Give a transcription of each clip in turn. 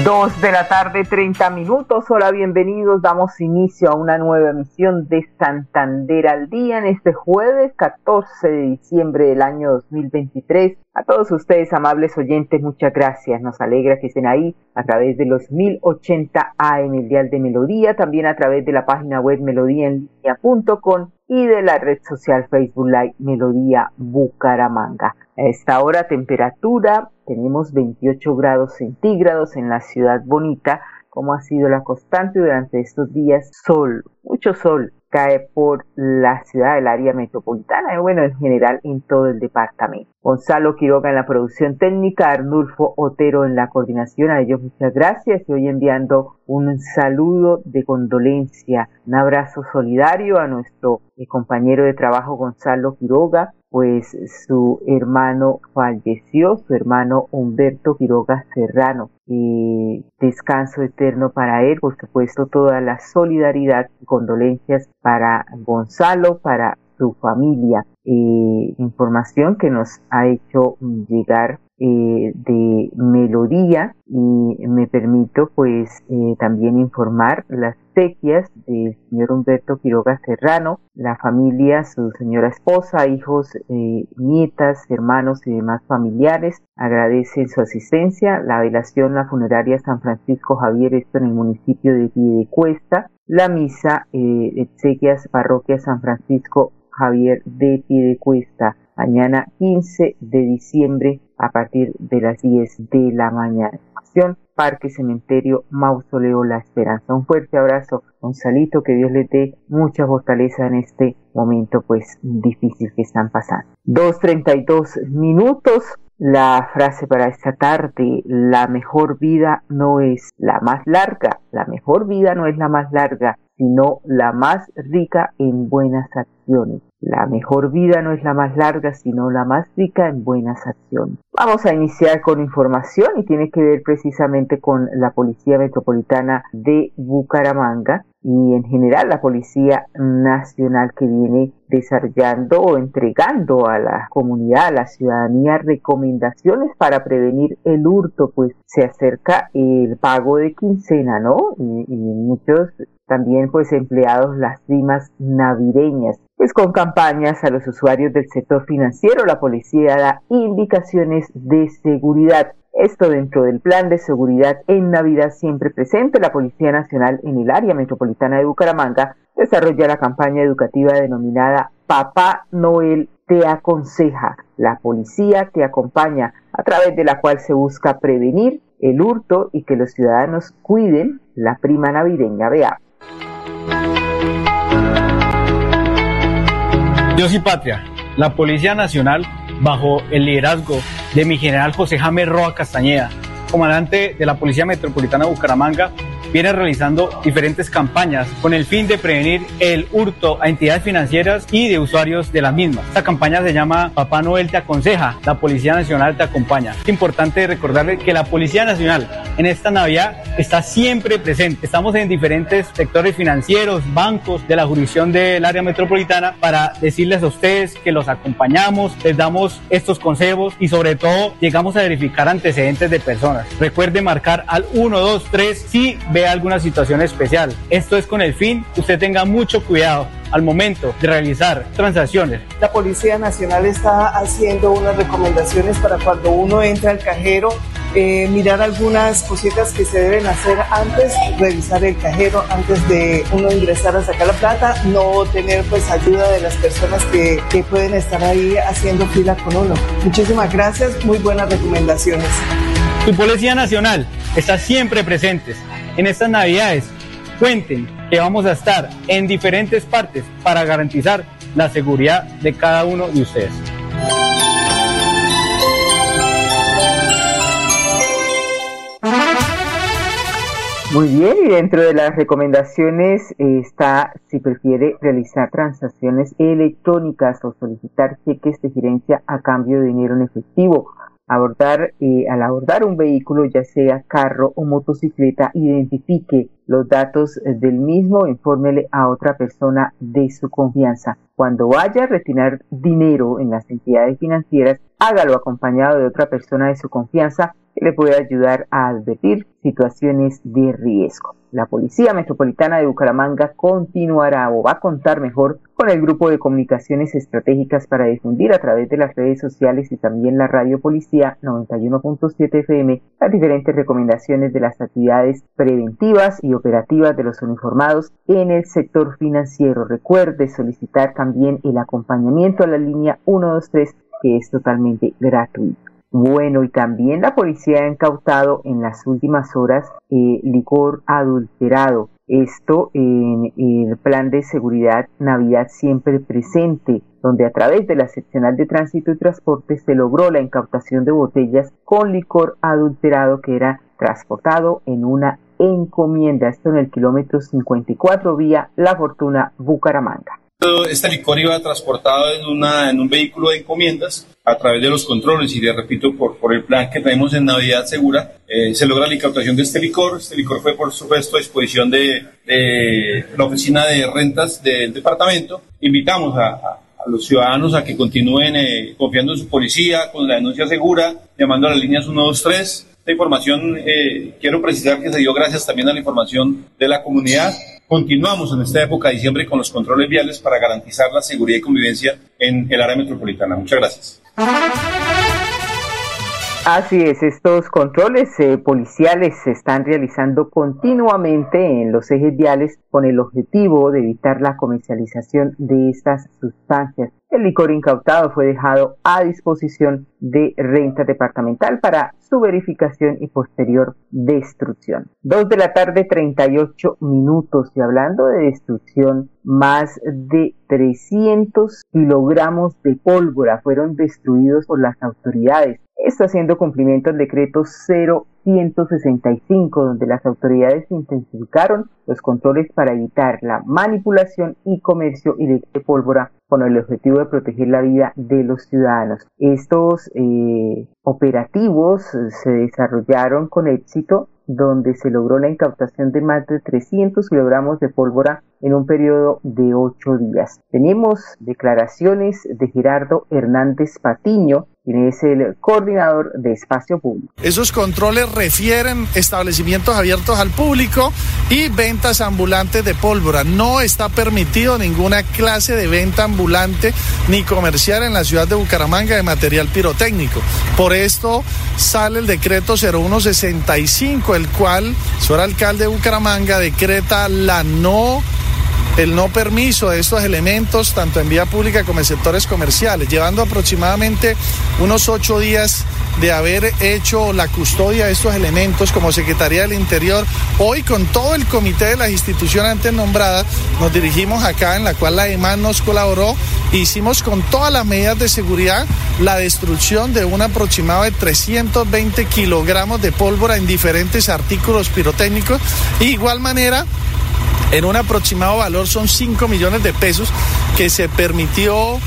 Dos de la tarde, 30 minutos. Hola, bienvenidos. Damos inicio a una nueva emisión de Santander al Día en este jueves 14 de diciembre del año 2023. A todos ustedes, amables oyentes, muchas gracias. Nos alegra que estén ahí a través de los 1080 AM, el Dial de Melodía, también a través de la página web melodíaenlínea.com y de la red social Facebook Live Melodía Bucaramanga. A esta hora temperatura tenemos 28 grados centígrados en la ciudad bonita, como ha sido la constante durante estos días. Sol, mucho sol cae por la ciudad del área metropolitana y bueno, en general en todo el departamento. Gonzalo Quiroga en la producción técnica, Arnulfo Otero en la coordinación, a ellos muchas gracias y hoy enviando un saludo de condolencia, un abrazo solidario a nuestro eh, compañero de trabajo Gonzalo Quiroga, pues su hermano falleció, su hermano Humberto Quiroga Serrano. Y descanso eterno para él, por supuesto, toda la solidaridad y condolencias para Gonzalo, para su familia. Eh, información que nos ha hecho llegar eh, de melodía y me permito pues eh, también informar las sequias del señor Humberto Quiroga Serrano, la familia, su señora esposa, hijos, nietas, hermanos y demás familiares agradecen su asistencia, la velación, la funeraria San Francisco Javier, esto en el municipio de Piedecuesta, la misa, eh, sequias parroquia San Francisco Javier de Piedecuesta, mañana 15 de diciembre a partir de las 10 de la mañana. Parque Cementerio Mausoleo La Esperanza. Un fuerte abrazo, Gonzalito, que Dios le dé mucha fortaleza en este momento pues difícil que están pasando. 2.32 minutos. La frase para esta tarde, la mejor vida no es la más larga, la mejor vida no es la más larga, sino la más rica en buenas. La mejor vida no es la más larga, sino la más rica en buenas acciones. Vamos a iniciar con información y tiene que ver precisamente con la Policía Metropolitana de Bucaramanga y en general la Policía Nacional que viene desarrollando o entregando a la comunidad, a la ciudadanía recomendaciones para prevenir el hurto, pues se acerca el pago de quincena, ¿no? Y, y muchos también pues empleados las rimas navideñas. Pues con campañas a los usuarios del sector financiero, la policía da indicaciones de seguridad. Esto dentro del plan de seguridad en Navidad siempre presente, la Policía Nacional en el área metropolitana de Bucaramanga desarrolla la campaña educativa denominada Papá Noel te aconseja. La policía te acompaña, a través de la cual se busca prevenir el hurto y que los ciudadanos cuiden la prima navideña. Vea. Dios y patria, la Policía Nacional, bajo el liderazgo de mi general José James Roa Castañeda, comandante de la Policía Metropolitana de Bucaramanga, viene realizando diferentes campañas con el fin de prevenir el hurto a entidades financieras y de usuarios de las mismas. Esta campaña se llama Papá Noel te aconseja, la Policía Nacional te acompaña. Es importante recordarle que la Policía Nacional en esta Navidad está siempre presente. Estamos en diferentes sectores financieros, bancos de la jurisdicción del área metropolitana para decirles a ustedes que los acompañamos, les damos estos consejos y sobre todo llegamos a verificar antecedentes de personas. Recuerde marcar al 123 si ve alguna situación especial. Esto es con el fin que usted tenga mucho cuidado al momento de realizar transacciones. La Policía Nacional está haciendo unas recomendaciones para cuando uno entra al cajero, eh, mirar algunas cositas que se deben hacer antes, revisar el cajero antes de uno ingresar a sacar la plata, no tener pues ayuda de las personas que, que pueden estar ahí haciendo fila con uno. Muchísimas gracias, muy buenas recomendaciones. Tu Policía Nacional está siempre presente en estas Navidades. Cuenten que vamos a estar en diferentes partes para garantizar la seguridad de cada uno de ustedes. Muy bien, y dentro de las recomendaciones eh, está si prefiere realizar transacciones electrónicas o solicitar cheques de gerencia a cambio de dinero en efectivo. Abordar, eh, al abordar un vehículo, ya sea carro o motocicleta, identifique los datos del mismo, infórmele a otra persona de su confianza. Cuando vaya a retirar dinero en las entidades financieras, hágalo acompañado de otra persona de su confianza que le puede ayudar a advertir situaciones de riesgo. La Policía Metropolitana de Bucaramanga continuará o va a contar mejor con el grupo de comunicaciones estratégicas para difundir a través de las redes sociales y también la radio Policía 91.7 FM las diferentes recomendaciones de las actividades preventivas y operativas de los uniformados en el sector financiero. Recuerde solicitar también el acompañamiento a la línea 123 que es totalmente gratuito. Bueno, y también la policía ha incautado en las últimas horas eh, licor adulterado. Esto en el plan de seguridad Navidad siempre presente, donde a través de la seccional de tránsito y transporte se logró la incautación de botellas con licor adulterado que era transportado en una encomienda. Esto en el kilómetro 54 vía La Fortuna Bucaramanga. Este licor iba transportado en, un vehículo de encomiendas a través de los controles y le repito, por, el plan que tenemos en Navidad Segura, eh, se logra la incautación de este licor. Este licor fue, por supuesto, a disposición de, la oficina de rentas del departamento. Invitamos a, los ciudadanos a que continúen eh, confiando en su policía, con la denuncia segura, llamando a las líneas 123. Esta información, eh, quiero precisar que se dio gracias también a la información de la comunidad Continuamos en esta época de diciembre con los controles viales para garantizar la seguridad y convivencia en el área metropolitana. Muchas gracias. Así es, estos controles eh, policiales se están realizando continuamente en los ejes viales con el objetivo de evitar la comercialización de estas sustancias. El licor incautado fue dejado a disposición de renta departamental para su verificación y posterior destrucción. Dos de la tarde, 38 minutos. Y hablando de destrucción, más de 300 kilogramos de pólvora fueron destruidos por las autoridades. Esto haciendo cumplimiento al decreto 0165, donde las autoridades intensificaron los controles para evitar la manipulación y comercio de pólvora con el objetivo de proteger la vida de los ciudadanos. Estos eh, operativos se desarrollaron con éxito donde se logró la incautación de más de 300 kilogramos de pólvora en un periodo de ocho días. Tenemos declaraciones de Gerardo Hernández Patiño, quien es el coordinador de espacio público. Esos controles refieren establecimientos abiertos al público y ventas ambulantes de pólvora. No está permitido ninguna clase de venta ambulante ni comercial en la ciudad de Bucaramanga de material pirotécnico. Por esto sale el decreto 0165, el cual su alcalde de Bucaramanga decreta la no el no permiso de estos elementos tanto en vía pública como en sectores comerciales, llevando aproximadamente unos ocho días de haber hecho la custodia de estos elementos como Secretaría del Interior. Hoy con todo el comité de las instituciones antes nombradas nos dirigimos acá en la cual la EMAN nos colaboró. Hicimos con todas las medidas de seguridad la destrucción de un aproximado de 320 kilogramos de pólvora en diferentes artículos pirotécnicos. Y igual manera en un aproximado valor son 5 millones de pesos que se permitió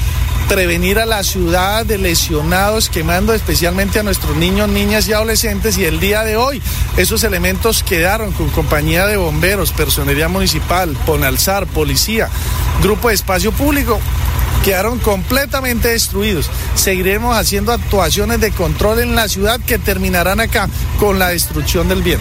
prevenir a la ciudad de lesionados, quemando especialmente a nuestros niños, niñas y adolescentes. Y el día de hoy esos elementos quedaron con compañía de bomberos, personería municipal, Ponalzar, policía, grupo de espacio público. Quedaron completamente destruidos. Seguiremos haciendo actuaciones de control en la ciudad que terminarán acá con la destrucción del bien.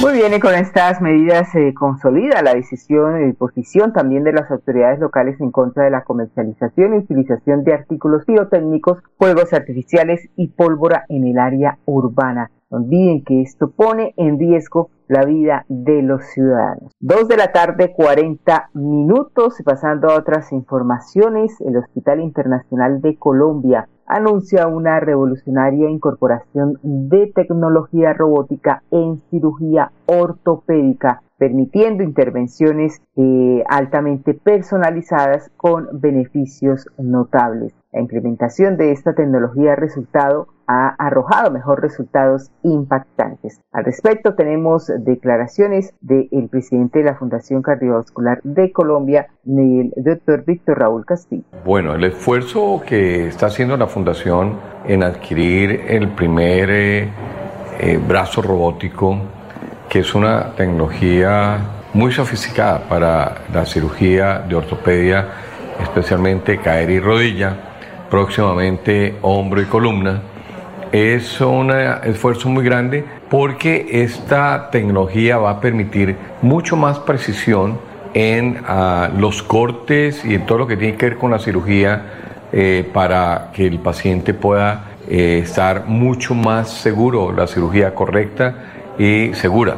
Muy bien, y con estas medidas se consolida la decisión y posición también de las autoridades locales en contra de la comercialización y utilización de artículos pirotécnicos, fuegos artificiales y pólvora en el área urbana. No olviden que esto pone en riesgo la vida de los ciudadanos. Dos de la tarde, 40 minutos. Pasando a otras informaciones, el Hospital Internacional de Colombia anuncia una revolucionaria incorporación de tecnología robótica en cirugía ortopédica, permitiendo intervenciones eh, altamente personalizadas con beneficios notables. La implementación de esta tecnología ha resultado ha arrojado mejor resultados impactantes. Al respecto tenemos declaraciones del presidente de la Fundación Cardiovascular de Colombia, el doctor Víctor Raúl Castillo. Bueno, el esfuerzo que está haciendo la Fundación en adquirir el primer eh, eh, brazo robótico, que es una tecnología muy sofisticada para la cirugía de ortopedia, especialmente caer y rodilla, próximamente hombro y columna. Es un esfuerzo muy grande porque esta tecnología va a permitir mucho más precisión en ah, los cortes y en todo lo que tiene que ver con la cirugía eh, para que el paciente pueda eh, estar mucho más seguro, la cirugía correcta y segura.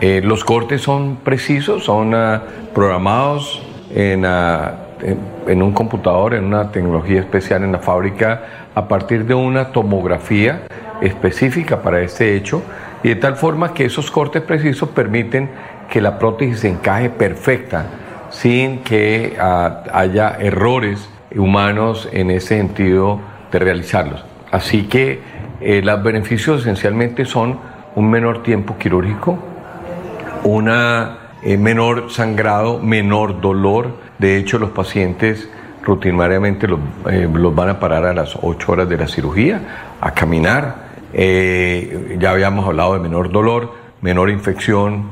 Eh, los cortes son precisos, son ah, programados ah, en, en, un computador, en una tecnología especial en la fábrica, a partir de una tomografía específica para este hecho, y de tal forma que esos cortes precisos permiten que la prótesis se encaje perfecta, sin que ah, haya errores humanos en ese sentido de realizarlos. Así que eh, los beneficios esencialmente son un menor tiempo quirúrgico, una eh, menor sangrado, menor dolor. De hecho, los pacientes rutinariamente los, eh, van a parar a las 8 horas de la cirugía, a caminar. Eh, ya habíamos hablado de menor dolor, menor infección,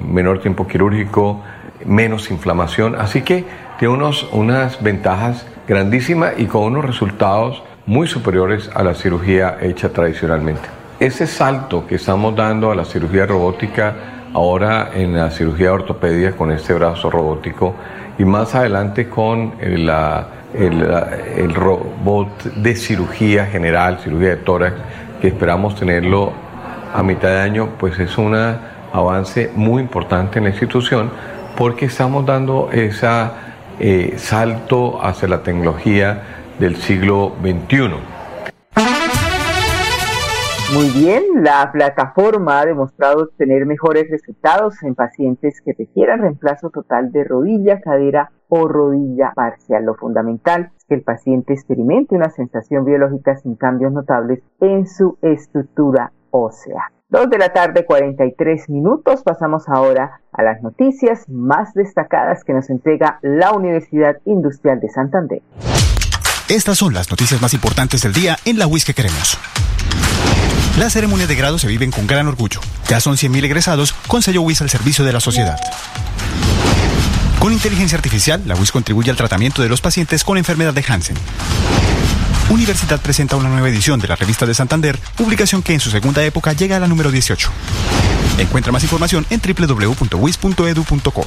menor tiempo quirúrgico, menos inflamación. Así que tiene unos, unas ventajas grandísimas y con unos resultados muy superiores a la cirugía hecha tradicionalmente. Ese salto que estamos dando a la cirugía robótica ahora en la cirugía de ortopedia con este brazo robótico y más adelante con el, robot de cirugía general, cirugía de tórax, que esperamos tenerlo a mitad de año, pues es un avance muy importante en la institución porque estamos dando ese eh, salto hacia la tecnología del siglo XXI. Muy bien, la plataforma ha demostrado tener mejores resultados en pacientes que requieran reemplazo total de rodilla, cadera o rodilla parcial. Lo fundamental es que el paciente experimente una sensación biológica sin cambios notables en su estructura ósea. Dos de la tarde, 43 minutos. Pasamos ahora a las noticias más destacadas que nos entrega la Universidad Industrial de Santander. Estas son las noticias más importantes del día en la WIS que queremos. Las ceremonias de grado se viven con gran orgullo. Ya son 100.000 egresados con sello WIS al servicio de la sociedad. Con inteligencia artificial, la WIS contribuye al tratamiento de los pacientes con enfermedad de Hansen. Universidad presenta una nueva edición de la revista de Santander, publicación que en su segunda época llega a la número 18. Encuentra más información en www.wis.edu.co.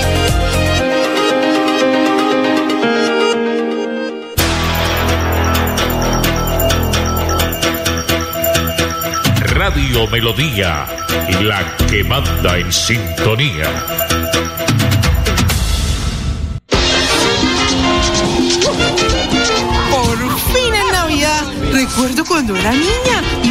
Radio Melodía, la que manda en sintonía. Por fin en Navidad. Recuerdo cuando era niña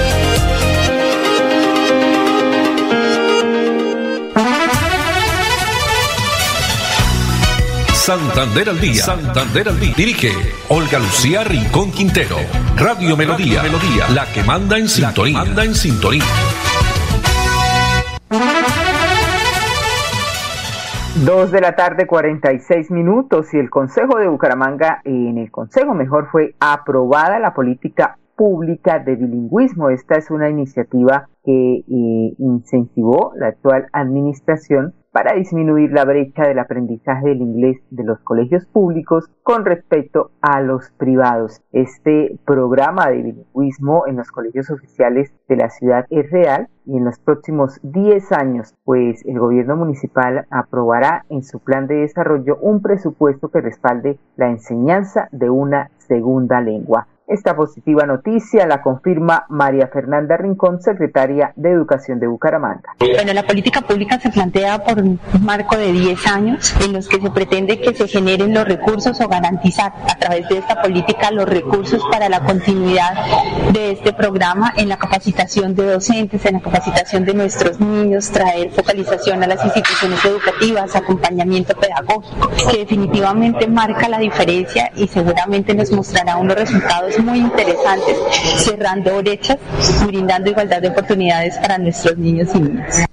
Santander al día. Santander al día. Dirige Olga Lucía Rincón Quintero. Radio Melodía. Melodía. La que manda en sintonía. Manda en sintonía. Dos de la tarde, 46 minutos, y el Consejo de Bucaramanga, en el Consejo mejor fue aprobada la política pública de bilingüismo. Esta es una iniciativa que eh, incentivó la actual administración para disminuir la brecha del aprendizaje del inglés de los colegios públicos con respecto a los privados. Este programa de bilingüismo en los colegios oficiales de la ciudad es real y en los próximos 10 años, pues el gobierno municipal aprobará en su plan de desarrollo un presupuesto que respalde la enseñanza de una segunda lengua. Esta positiva noticia la confirma María Fernanda Rincón, secretaria de Educación de Bucaramanga. Bueno, la política pública se plantea por un marco de 10 años en los que se pretende que se generen los recursos o garantizar a través de esta política los recursos para la continuidad de este programa en la capacitación de docentes, en la capacitación de nuestros niños, traer focalización a las instituciones educativas, acompañamiento pedagógico, que definitivamente marca la diferencia y seguramente nos mostrará unos resultados muy interesantes, cerrando brechas, brindando igualdad de oportunidades para nuestros niños y niñas.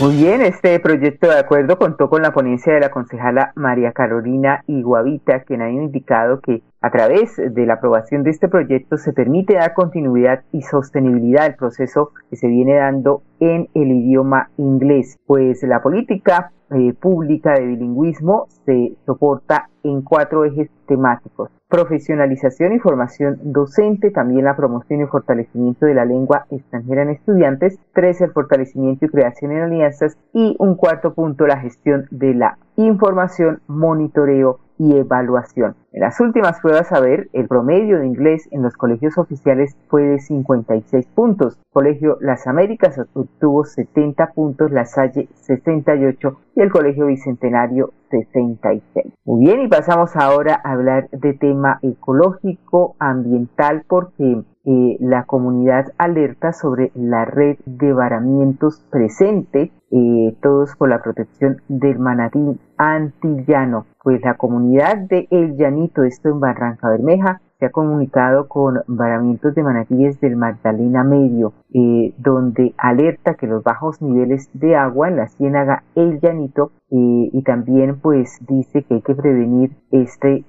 Muy bien, este proyecto de acuerdo contó con la ponencia de la concejala María Carolina Iguavita, quien ha indicado que a través de la aprobación de este proyecto se permite dar continuidad y sostenibilidad al proceso que se viene dando en el idioma inglés, pues la política eh, pública de bilingüismo se soporta en cuatro ejes temáticos. Profesionalización y formación docente, también la promoción y fortalecimiento de la lengua extranjera en estudiantes, tres, el fortalecimiento y creación en alianzas y un cuarto punto, la gestión de la información, monitoreo y evaluación. En las últimas pruebas a ver, el promedio de inglés en los colegios oficiales fue de 56 puntos. Colegio Las Américas obtuvo 70 puntos, La Salle 68 y el Colegio Bicentenario 66. Muy bien, y pasamos ahora a hablar de tema ecológico, ambiental, porque eh, la comunidad alerta sobre la red de varamientos presente, eh, todos por la protección del manatí antillano. Pues la comunidad de El Llanito, esto en Barranca Bermeja, se ha comunicado con varamientos de manatíes del Magdalena Medio, eh, donde alerta que los bajos niveles de agua en la ciénaga El Llanito y también pues dice que hay que prevenir este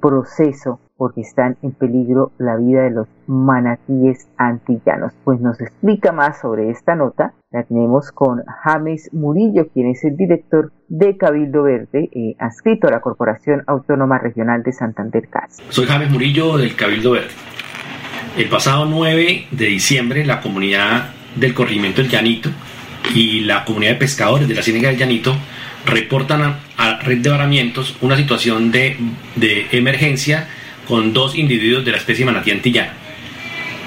proceso porque están en peligro la vida de los manatíes antillanos. Pues nos explica más sobre esta nota. La tenemos con James Murillo, quien es el director de Cabildo Verde, eh, adscrito a la Corporación Autónoma Regional de Santander CAS. Soy James Murillo del Cabildo Verde. El pasado 9 de diciembre, la comunidad del corregimiento del Llanito y la comunidad de pescadores de la Ciénaga del Llanito reportan a, Red de Varamientos una situación de emergencia con dos individuos de la especie manatí antillana.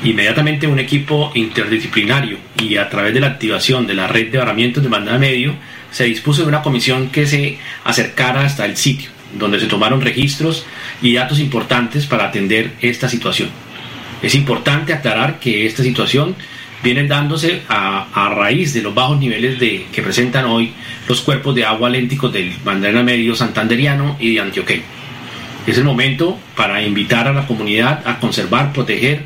Inmediatamente un equipo interdisciplinario y a través de la activación de la red de varamientos de banda medio se dispuso de una comisión que se acercara hasta el sitio, donde se tomaron registros y datos importantes para atender esta situación. Es importante aclarar que esta situación viene dándose a, raíz de los bajos niveles de, que presentan hoy los cuerpos de agua lénticos del Bandera Medio Santanderiano y de Antioquia. Es el momento para invitar a la comunidad a conservar, proteger.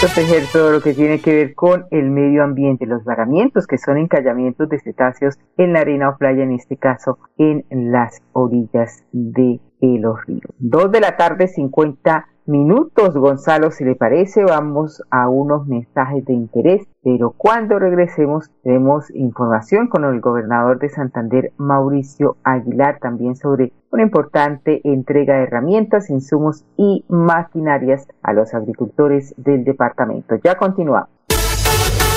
Proteger todo lo que tiene que ver con el medio ambiente, los varamientos que son encallamientos de cetáceos en la arena o playa, en este caso en las orillas de ríos. Dos de la tarde, 50 minutos, Gonzalo, si le parece, vamos a unos mensajes de interés, pero cuando regresemos tenemos información con el gobernador de Santander, Mauricio Aguilar, también sobre una importante entrega de herramientas, insumos y maquinarias a los agricultores del departamento. Ya continuamos.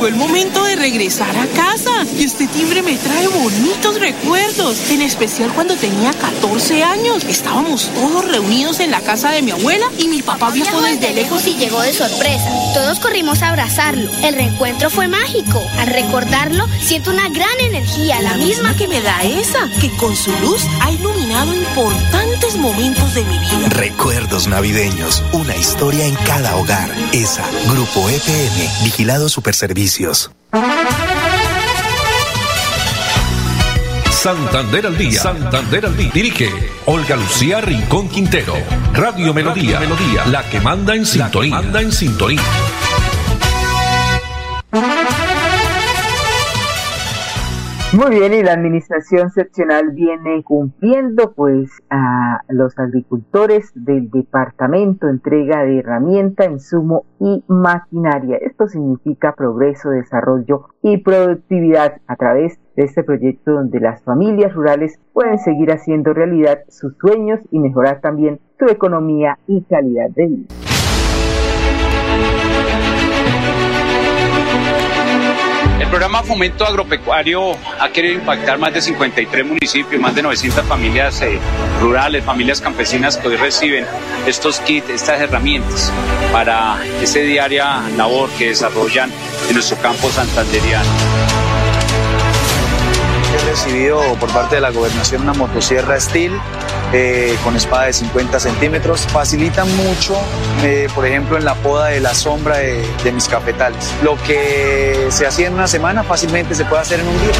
Llegó el momento de regresar a casa y este timbre me trae bonitos recuerdos, en especial cuando tenía 14 años. Estábamos todos reunidos en la casa de mi abuela y mi papá viajó desde lejos y llegó de sorpresa. Todos corrimos a abrazarlo. El reencuentro fue mágico. Al recordarlo, siento una gran energía, la, misma que me da esa, que con su luz ha iluminado importantes momentos de mi vida. Recuerdos navideños, una historia en cada hogar. Esa, Grupo EPM, Vigilado Superservicios. Santander al día. Santander al día. Dirige Olga Lucía Rincón Quintero. Radio Melodía. Melodía. La que manda en sintonía. manda en sintonía. Muy bien, y la administración seccional viene cumpliendo, pues a los agricultores del departamento entrega de herramienta, insumo y maquinaria. Esto significa progreso, desarrollo y productividad a través de este proyecto donde las familias rurales pueden seguir haciendo realidad sus sueños y mejorar también su economía y calidad de vida. El programa Fomento Agropecuario ha querido impactar más de 53 municipios, más de 900 familias eh, rurales, familias campesinas que hoy reciben estos kits, estas herramientas para esa diaria labor que desarrollan en nuestro campo santanderiano. He recibido por parte de la gobernación una motosierra Steel eh, con espada de 50 centímetros. Facilita mucho, eh, por ejemplo, en la poda de la sombra de, mis cafetales. Lo que se hacía en una semana fácilmente se puede hacer en un día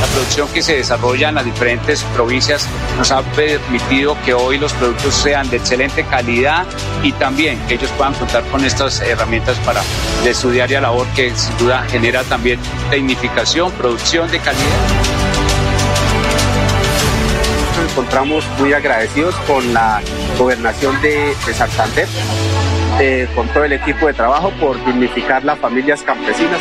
la producción que se desarrolla en las diferentes provincias nos ha permitido que hoy los productos sean de excelente calidad y también que ellos puedan contar con estas herramientas para de su diaria labor que sin duda genera también tecnificación, producción de calidad encontramos muy agradecidos con la gobernación de, Santander, eh, con todo el equipo de trabajo por dignificar las familias campesinas.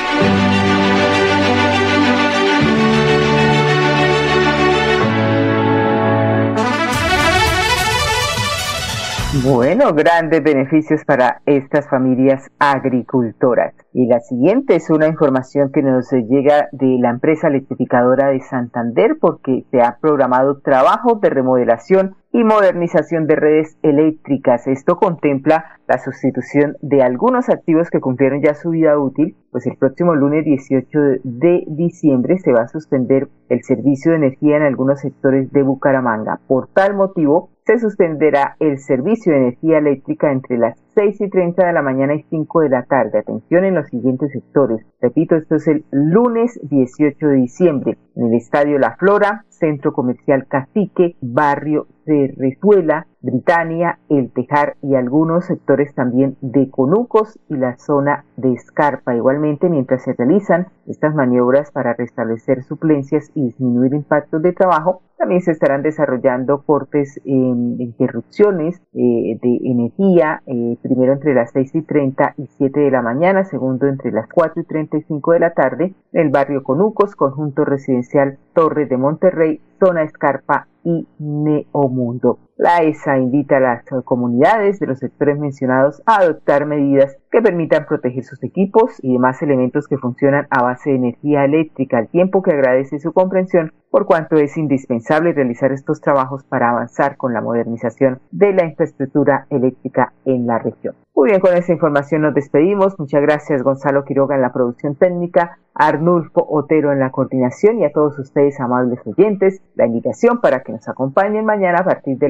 Bueno, grandes beneficios para estas familias agricultoras. Y la siguiente es una información que nos llega de la empresa electrificadora de Santander porque se ha programado trabajo de remodelación y modernización de redes eléctricas. Esto contempla la sustitución de algunos activos que cumplieron ya su vida útil, pues el próximo lunes 18 de diciembre se va a suspender el servicio de energía en algunos sectores de Bucaramanga. Por tal motivo, se suspenderá el servicio de energía eléctrica entre las 6 y 30 de la mañana y 5 de la tarde. Atención en los siguientes sectores. Repito, esto es el lunes 18 de diciembre en el Estadio La Flora, Centro Comercial Cacique, Barrio Cerrezuela, Britania, El Tejar y algunos sectores también de Conucos y la zona de Escarpa. Igualmente, mientras se realizan estas maniobras para restablecer suplencias y disminuir impactos de trabajo, también se estarán desarrollando cortes en interrupciones eh, de energía, eh, primero entre las 6 y 30 y 7 de la mañana, segundo entre las 4 y 35 de la tarde, en el barrio Conucos, conjunto residencial Torre de Monterrey, zona Escarpa y Neomundo. La ESA invita a las comunidades de los sectores mencionados a adoptar medidas que permitan proteger sus equipos y demás elementos que funcionan a base de energía eléctrica, al tiempo que agradece su comprensión por cuanto es indispensable realizar estos trabajos para avanzar con la modernización de la infraestructura eléctrica en la región. Muy bien, con esta información nos despedimos. Muchas gracias Gonzalo Quiroga en la producción técnica, Arnulfo Otero en la coordinación y a todos ustedes, amables oyentes, la invitación para que nos acompañen mañana a partir de